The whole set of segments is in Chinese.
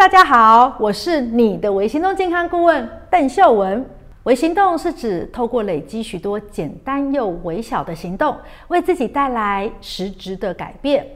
大家好，我是你的微行动健康顾问邓秀文。微行动是指透过累积许多简单又微小的行动，为自己带来实质的改变。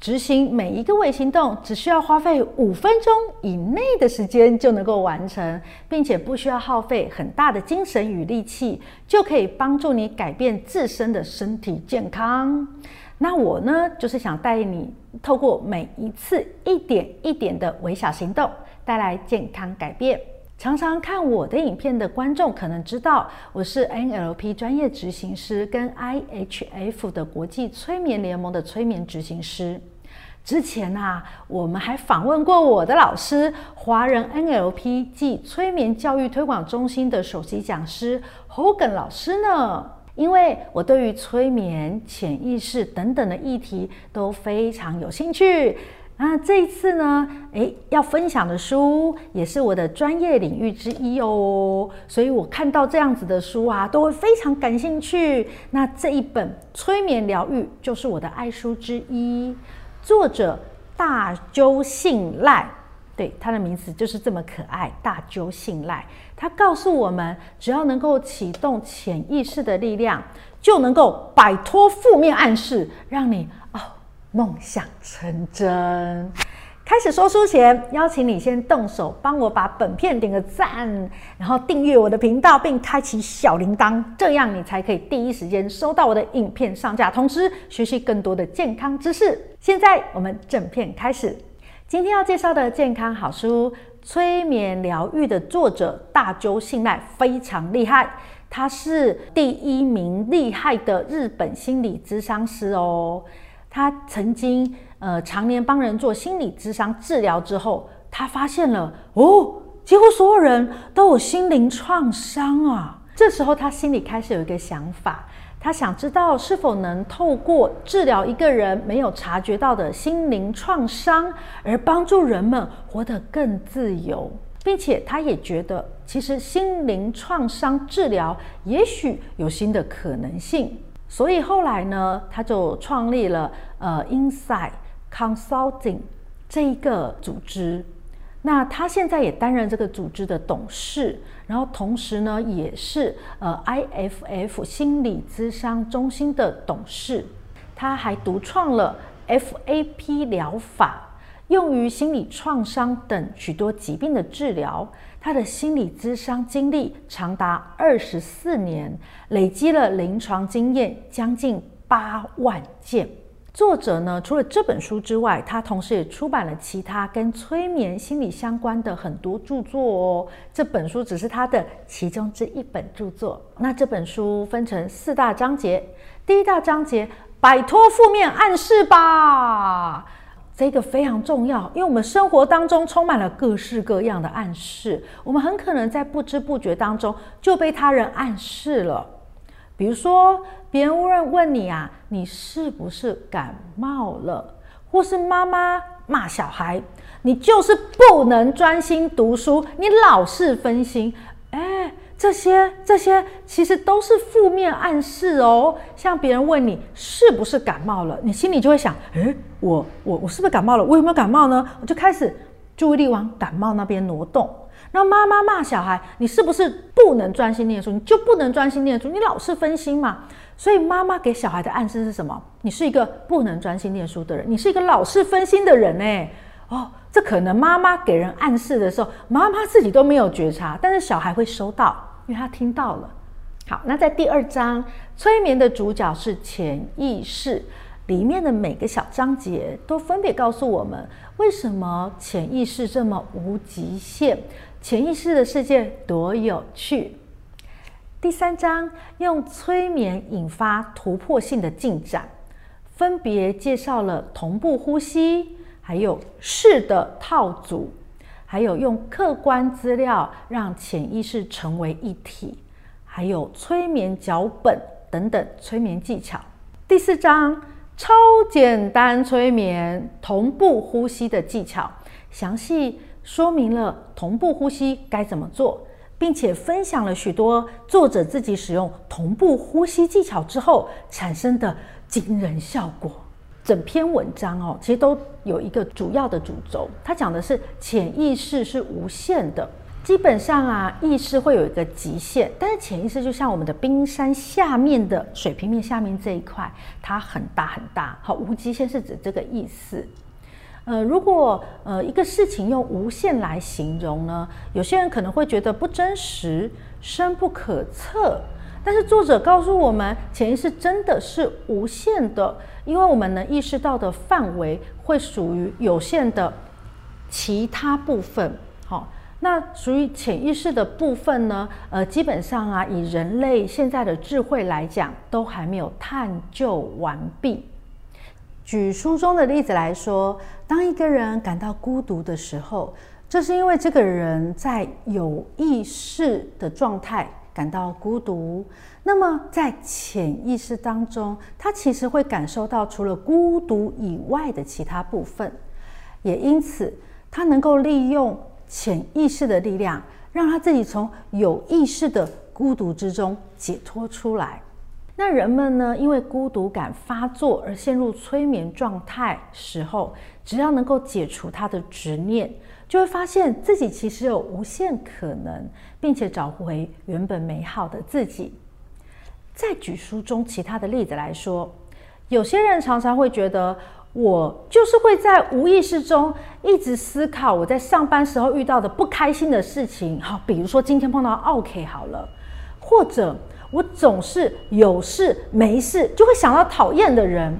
执行每一个微行动，只需要花费五分钟以内的时间就能够完成，并且不需要耗费很大的精神与力气，就可以帮助你改变自身的身体健康。那我呢，就是想带你透过每一次一点一点的微小行动，带来健康改变。常常看我的影片的观众可能知道，我是 NLP 专业执行师，跟 IHF 的国际催眠联盟的催眠执行师。之前啊，我们还访问过我的老师，华人 NLP 暨催眠教育推广中心的首席讲师 Hogan 老师呢。因为我对于催眠、潜意识等等的议题都非常有兴趣。那这一次呢，诶，要分享的书也是我的专业领域之一哦，所以我看到这样子的书啊，都会非常感兴趣。那这一本《催眠疗愈》就是我的爱书之一。作者大鸠信赖，对，他的名字就是这么可爱。大揪信赖，他告诉我们，只要能够启动潜意识的力量，就能够摆脱负面暗示，让你哦梦想成真。开始说书前，邀请你先动手帮我把本片点个赞，然后订阅我的频道，并开启小铃铛，这样你才可以第一时间收到我的影片上架，同时学习更多的健康知识。现在我们正片开始，今天要介绍的健康好书《催眠疗愈》的作者大鸠信赖非常厉害，他是第一名厉害的日本心理咨商师哦，他曾经。呃，常年帮人做心理咨商治疗之后，他发现了哦，几乎所有人都有心灵创伤啊。这时候他心里开始有一个想法，他想知道是否能透过治疗一个人没有察觉到的心灵创伤，而帮助人们活得更自由，并且他也觉得，其实心灵创伤治疗也许有新的可能性。所以后来呢，他就创立了呃，Insight。Consulting 这一个组织，那他现在也担任这个组织的董事，然后同时呢，也是呃 IFF 心理咨商中心的董事。他还独创了 FAP 疗法，用于心理创伤等许多疾病的治疗。他的心理咨商经历长达二十四年，累积了临床经验将近八万件。作者呢，除了这本书之外，他同时也出版了其他跟催眠心理相关的很多著作哦。这本书只是他的其中之一本著作。那这本书分成四大章节，第一大章节摆脱负面暗示吧，这个非常重要，因为我们生活当中充满了各式各样的暗示，我们很可能在不知不觉当中就被他人暗示了。比如说，别人问问你啊，你是不是感冒了？或是妈妈骂小孩，你就是不能专心读书，你老是分心。哎，这些这些其实都是负面暗示哦。像别人问你是不是感冒了，你心里就会想，哎，我我我是不是感冒了？我有没有感冒呢？我就开始注意力往感冒那边挪动。那妈妈骂小孩，你是不是不能专心念书？你就不能专心念书？你老是分心嘛？所以妈妈给小孩的暗示是什么？你是一个不能专心念书的人，你是一个老是分心的人哎。哦，这可能妈妈给人暗示的时候，妈妈自己都没有觉察，但是小孩会收到，因为他听到了。好，那在第二章，催眠的主角是潜意识。里面的每个小章节都分别告诉我们，为什么潜意识这么无极限，潜意识的世界多有趣。第三章用催眠引发突破性的进展，分别介绍了同步呼吸，还有是的套组，还有用客观资料让潜意识成为一体，还有催眠脚本等等催眠技巧。第四章。超简单催眠同步呼吸的技巧，详细说明了同步呼吸该怎么做，并且分享了许多作者自己使用同步呼吸技巧之后产生的惊人效果。整篇文章哦，其实都有一个主要的主轴，它讲的是潜意识是无限的。基本上啊，意识会有一个极限，但是潜意识就像我们的冰山下面的水平面下面这一块，它很大很大。好，无极限是指这个意思。呃，如果呃一个事情用无限来形容呢，有些人可能会觉得不真实、深不可测。但是作者告诉我们，潜意识真的是无限的，因为我们能意识到的范围会属于有限的其他部分。好。那属于潜意识的部分呢？呃，基本上啊，以人类现在的智慧来讲，都还没有探究完毕。举书中的例子来说，当一个人感到孤独的时候，这是因为这个人在有意识的状态感到孤独。那么在潜意识当中，他其实会感受到除了孤独以外的其他部分，也因此他能够利用。潜意识的力量，让他自己从有意识的孤独之中解脱出来。那人们呢，因为孤独感发作而陷入催眠状态时候，只要能够解除他的执念，就会发现自己其实有无限可能，并且找回原本美好的自己。再举书中其他的例子来说，有些人常常会觉得。我就是会在无意识中一直思考我在上班时候遇到的不开心的事情，好，比如说今天碰到 OK 好了，或者我总是有事没事就会想到讨厌的人。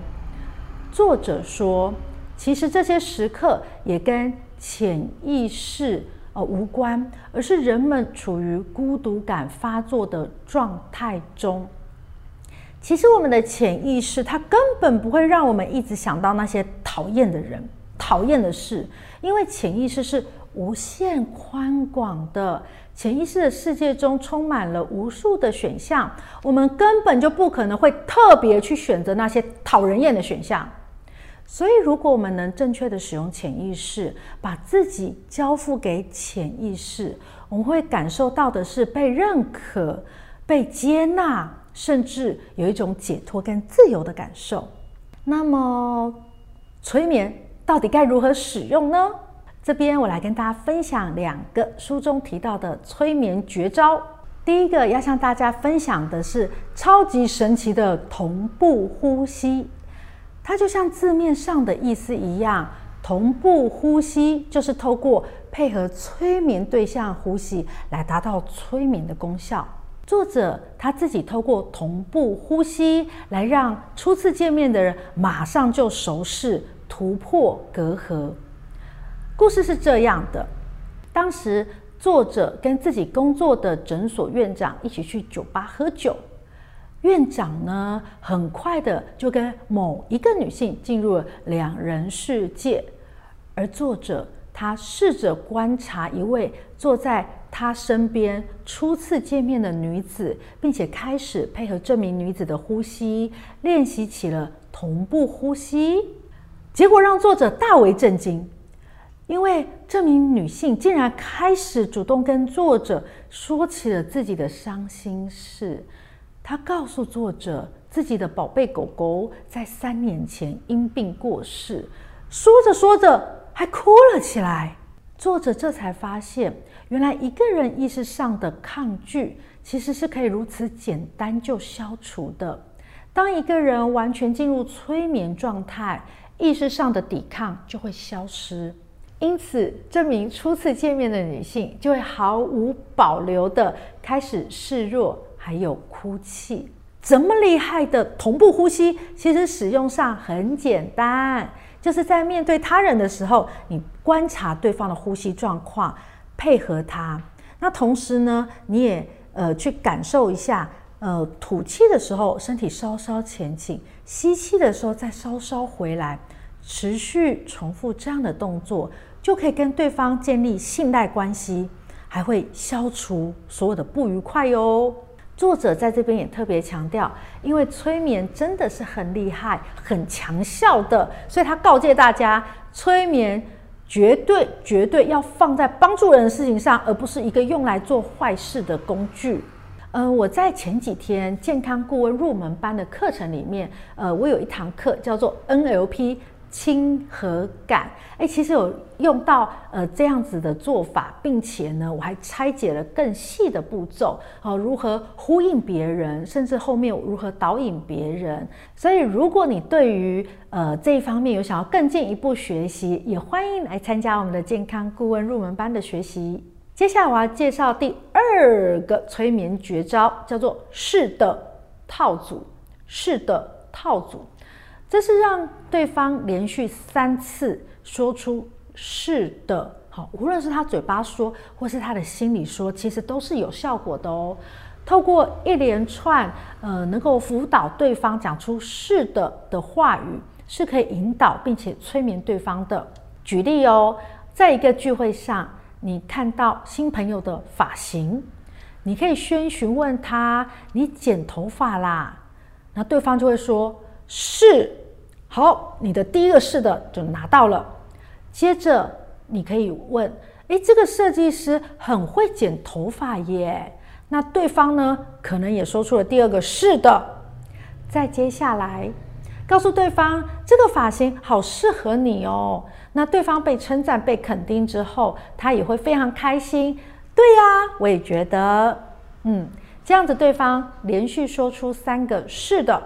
作者说，其实这些时刻也跟潜意识呃无关，而是人们处于孤独感发作的状态中。其实我们的潜意识，它根本不会让我们一直想到那些讨厌的人、讨厌的事，因为潜意识是无限宽广的。潜意识的世界中充满了无数的选项，我们根本就不可能会特别去选择那些讨人厌的选项。所以，如果我们能正确的使用潜意识，把自己交付给潜意识，我们会感受到的是被认可、被接纳。甚至有一种解脱跟自由的感受。那么，催眠到底该如何使用呢？这边我来跟大家分享两个书中提到的催眠绝招。第一个要向大家分享的是超级神奇的同步呼吸，它就像字面上的意思一样，同步呼吸就是透过配合催眠对象呼吸来达到催眠的功效。作者他自己透过同步呼吸来让初次见面的人马上就熟识，突破隔阂。故事是这样的：当时作者跟自己工作的诊所院长一起去酒吧喝酒，院长呢很快的就跟某一个女性进入了两人世界，而作者他试着观察一位坐在。他身边初次见面的女子，并且开始配合这名女子的呼吸，练习起了同步呼吸。结果让作者大为震惊，因为这名女性竟然开始主动跟作者说起了自己的伤心事。她告诉作者，自己的宝贝狗狗在三年前因病过世，说着说着还哭了起来。作者这才发现，原来一个人意识上的抗拒，其实是可以如此简单就消除的。当一个人完全进入催眠状态，意识上的抵抗就会消失。因此，这名初次见面的女性就会毫无保留地开始示弱，还有哭泣。这么厉害的同步呼吸，其实使用上很简单。就是在面对他人的时候，你观察对方的呼吸状况，配合他。那同时呢，你也呃去感受一下，呃吐气的时候身体稍稍前倾，吸气的时候再稍稍回来，持续重复这样的动作，就可以跟对方建立信赖关系，还会消除所有的不愉快哟。作者在这边也特别强调，因为催眠真的是很厉害、很强效的，所以他告诫大家，催眠绝对绝对要放在帮助人的事情上，而不是一个用来做坏事的工具。呃，我在前几天健康顾问入门班的课程里面，呃，我有一堂课叫做 NLP。亲和感，哎，其实有用到呃这样子的做法，并且呢，我还拆解了更细的步骤，哦，如何呼应别人，甚至后面如何导引别人。所以，如果你对于呃这一方面有想要更进一步学习，也欢迎来参加我们的健康顾问入门班的学习。接下来我要介绍第二个催眠绝招，叫做“是的套组”。是的套组。这是让对方连续三次说出“是的”，好，无论是他嘴巴说，或是他的心里说，其实都是有效果的哦。透过一连串呃，能够辅导对方讲出“是的”的话语，是可以引导并且催眠对方的。举例哦，在一个聚会上，你看到新朋友的发型，你可以先询问他：“你剪头发啦？”那对方就会说：“是。”好，你的第一个是的就拿到了。接着你可以问：诶，这个设计师很会剪头发耶。那对方呢，可能也说出了第二个是的。再接下来，告诉对方这个发型好适合你哦。那对方被称赞、被肯定之后，他也会非常开心。对呀，我也觉得，嗯，这样子对方连续说出三个是的，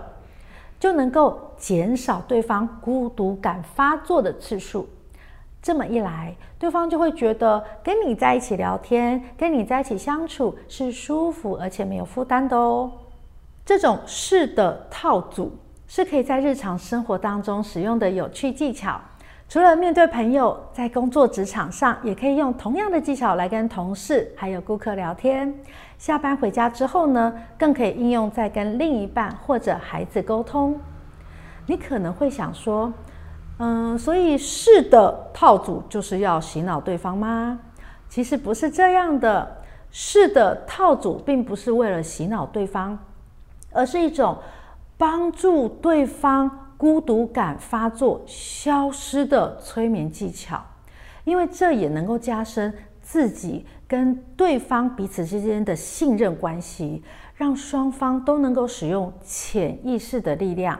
就能够减少对方孤独感发作的次数。这么一来，对方就会觉得跟你在一起聊天、跟你在一起相处是舒服而且没有负担的哦。这种是的套组是可以在日常生活当中使用的有趣技巧。除了面对朋友，在工作职场上也可以用同样的技巧来跟同事还有顾客聊天。下班回家之后呢，更可以应用在跟另一半或者孩子沟通。你可能会想说，嗯，所以是的套组就是要洗脑对方吗？其实不是这样的。是的套组并不是为了洗脑对方，而是一种帮助对方。孤独感发作消失的催眠技巧，因为这也能够加深自己跟对方彼此之间的信任关系，让双方都能够使用潜意识的力量。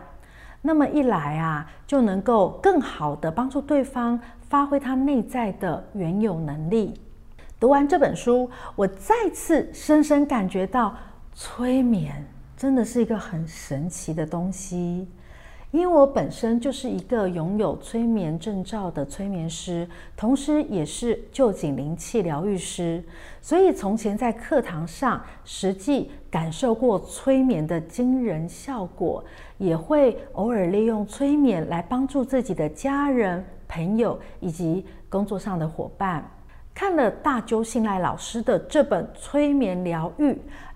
那么一来啊，就能够更好的帮助对方发挥他内在的原有能力。读完这本书，我再次深深感觉到，催眠真的是一个很神奇的东西。因为我本身就是一个拥有催眠证照的催眠师，同时也是臼井灵气疗愈师，所以从前在课堂上实际感受过催眠的惊人效果，也会偶尔利用催眠来帮助自己的家人、朋友以及工作上的伙伴。看了大揪信赖老师的这本《催眠疗愈》，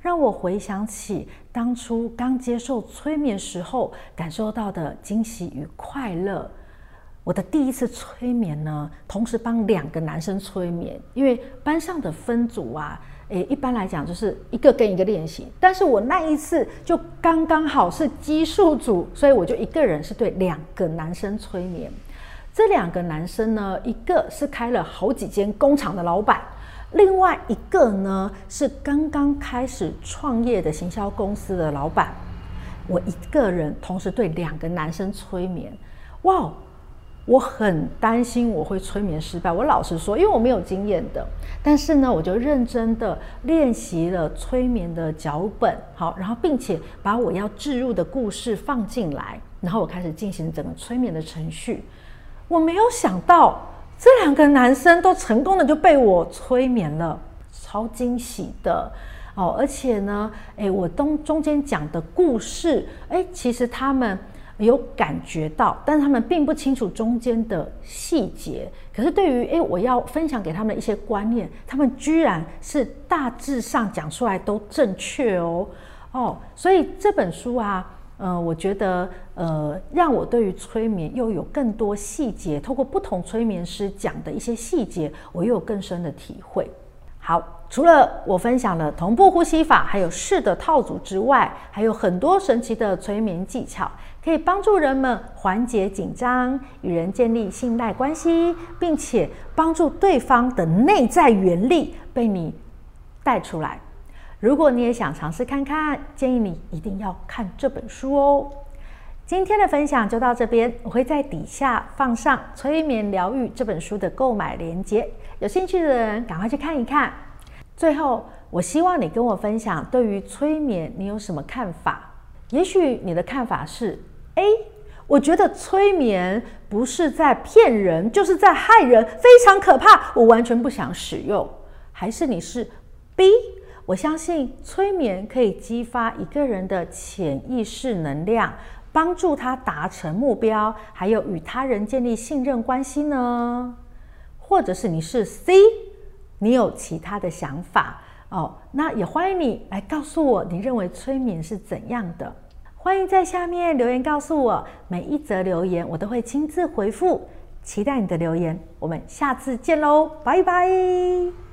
让我回想起当初刚接受催眠时候感受到的惊喜与快乐。我的第一次催眠呢，同时帮两个男生催眠，因为班上的分组啊，诶，一般来讲就是一个跟一个练习，但是我那一次就刚刚好是奇数组，所以我就一个人是对两个男生催眠。这两个男生呢，一个是开了好几间工厂的老板，另外一个呢是刚刚开始创业的行销公司的老板。我一个人同时对两个男生催眠，哇，我很担心我会催眠失败。我老实说，因为我没有经验的，但是呢，我就认真的练习了催眠的脚本，好，然后并且把我要置入的故事放进来，然后我开始进行整个催眠的程序。我没有想到这两个男生都成功的就被我催眠了，超惊喜的哦！而且呢，诶，我中中间讲的故事，诶，其实他们有感觉到，但是他们并不清楚中间的细节。可是对于诶，我要分享给他们一些观念，他们居然是大致上讲出来都正确哦哦！所以这本书啊。呃，我觉得，呃，让我对于催眠又有更多细节，透过不同催眠师讲的一些细节，我又有更深的体会。好，除了我分享了同步呼吸法，还有是的套组之外，还有很多神奇的催眠技巧，可以帮助人们缓解紧张，与人建立信赖关系，并且帮助对方的内在原力被你带出来。如果你也想尝试看看，建议你一定要看这本书哦。今天的分享就到这边，我会在底下放上《催眠疗愈》这本书的购买链接，有兴趣的人赶快去看一看。最后，我希望你跟我分享对于催眠你有什么看法？也许你的看法是：A，我觉得催眠不是在骗人，就是在害人，非常可怕，我完全不想使用。还是你是 B，我相信催眠可以激发一个人的潜意识能量。帮助他达成目标，还有与他人建立信任关系呢？或者是你是 C，你有其他的想法哦？那也欢迎你来告诉我，你认为催眠是怎样的？欢迎在下面留言告诉我，每一则留言我都会亲自回复，期待你的留言。我们下次见喽，拜拜。